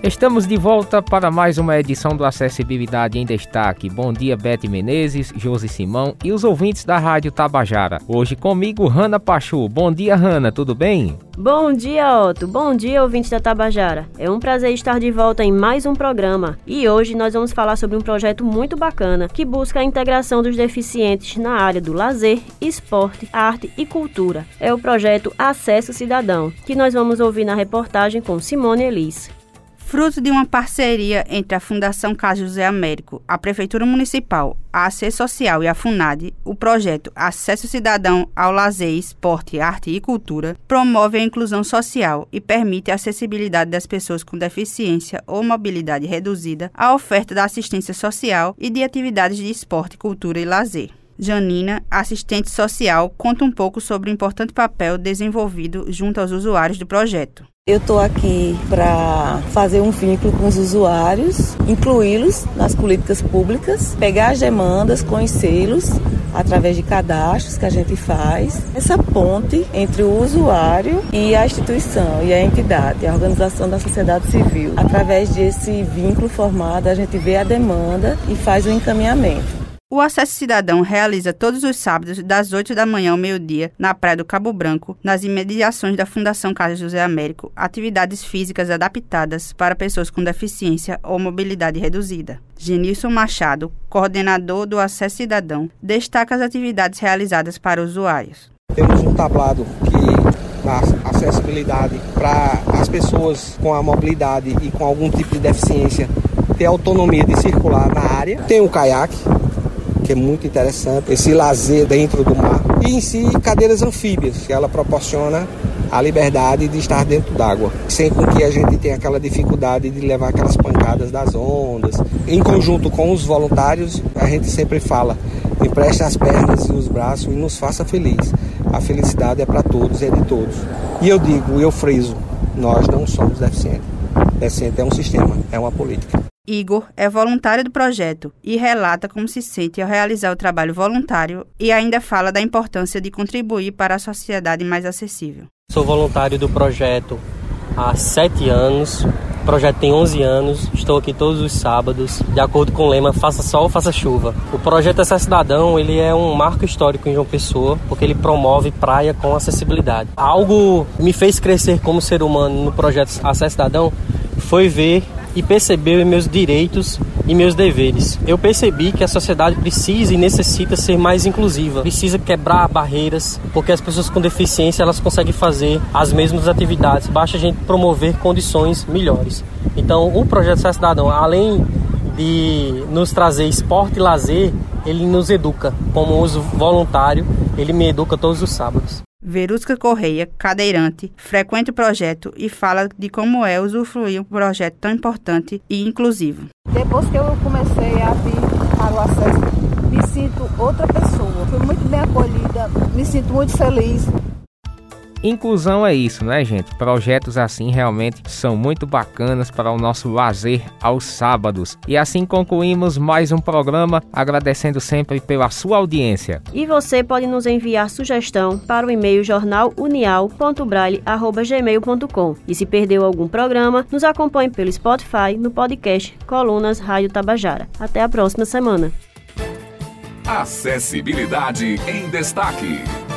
Estamos de volta para mais uma edição do Acessibilidade em Destaque. Bom dia, Bete Menezes, Josi Simão e os ouvintes da Rádio Tabajara. Hoje comigo, Rana Pachu. Bom dia, Rana, tudo bem? Bom dia, Otto. Bom dia, ouvintes da Tabajara. É um prazer estar de volta em mais um programa. E hoje nós vamos falar sobre um projeto muito bacana que busca a integração dos deficientes na área do lazer, esporte, arte e cultura. É o projeto Acesso Cidadão, que nós vamos ouvir na reportagem com Simone Elis. Fruto de uma parceria entre a Fundação Caso José Américo, a Prefeitura Municipal, a AC Social e a FUNAD, o projeto Acesso Cidadão ao Lazer, Esporte, Arte e Cultura promove a inclusão social e permite a acessibilidade das pessoas com deficiência ou mobilidade reduzida à oferta da assistência social e de atividades de esporte, cultura e lazer. Janina, assistente social, conta um pouco sobre o importante papel desenvolvido junto aos usuários do projeto. Eu estou aqui para fazer um vínculo com os usuários, incluí-los nas políticas públicas, pegar as demandas, conhecê-los através de cadastros que a gente faz. Essa ponte entre o usuário e a instituição e a entidade, a organização da sociedade civil. Através desse vínculo formado, a gente vê a demanda e faz o encaminhamento. O Acesso Cidadão realiza todos os sábados, das 8 da manhã ao meio-dia, na Praia do Cabo Branco, nas imediações da Fundação Carlos José Américo, atividades físicas adaptadas para pessoas com deficiência ou mobilidade reduzida. Genilson Machado, coordenador do Acesso Cidadão, destaca as atividades realizadas para usuários. Temos um tablado que dá acessibilidade para as pessoas com a mobilidade e com algum tipo de deficiência ter autonomia de circular na área. Tem o caiaque, que é muito interessante, esse lazer dentro do mar. E em si, cadeiras anfíbias, que ela proporciona a liberdade de estar dentro d'água, sem com que a gente tenha aquela dificuldade de levar aquelas pancadas das ondas. Em conjunto com os voluntários, a gente sempre fala: empreste as pernas e os braços e nos faça feliz. A felicidade é para todos, é de todos. E eu digo, eu friso, nós não somos deficientes. Deficiente é um sistema, é uma política. Igor é voluntário do projeto e relata como se sente ao realizar o trabalho voluntário e ainda fala da importância de contribuir para a sociedade mais acessível. Sou voluntário do projeto há sete anos. O projeto tem 11 anos. Estou aqui todos os sábados, de acordo com o lema Faça Sol, Faça Chuva. O projeto Acesso Cidadão ele é um marco histórico em João Pessoa, porque ele promove praia com acessibilidade. Algo me fez crescer como ser humano no projeto Acesso Cidadão foi ver e percebeu meus direitos e meus deveres. Eu percebi que a sociedade precisa e necessita ser mais inclusiva, precisa quebrar barreiras, porque as pessoas com deficiência elas conseguem fazer as mesmas atividades, basta a gente promover condições melhores. Então, o projeto Ser Cidadão, além de nos trazer esporte e lazer, ele nos educa. Como uso voluntário, ele me educa todos os sábados. Verusca Correia, cadeirante, frequenta o projeto e fala de como é usufruir um projeto tão importante e inclusivo. Depois que eu comecei a vir para o acesso, me sinto outra pessoa. Fui muito bem acolhida, me sinto muito feliz. Inclusão é isso, né, gente? Projetos assim realmente são muito bacanas para o nosso lazer aos sábados. E assim concluímos mais um programa, agradecendo sempre pela sua audiência. E você pode nos enviar sugestão para o e-mail jornalunial.braille@gmail.com. E se perdeu algum programa, nos acompanhe pelo Spotify no podcast Colunas Rádio Tabajara. Até a próxima semana. Acessibilidade em destaque.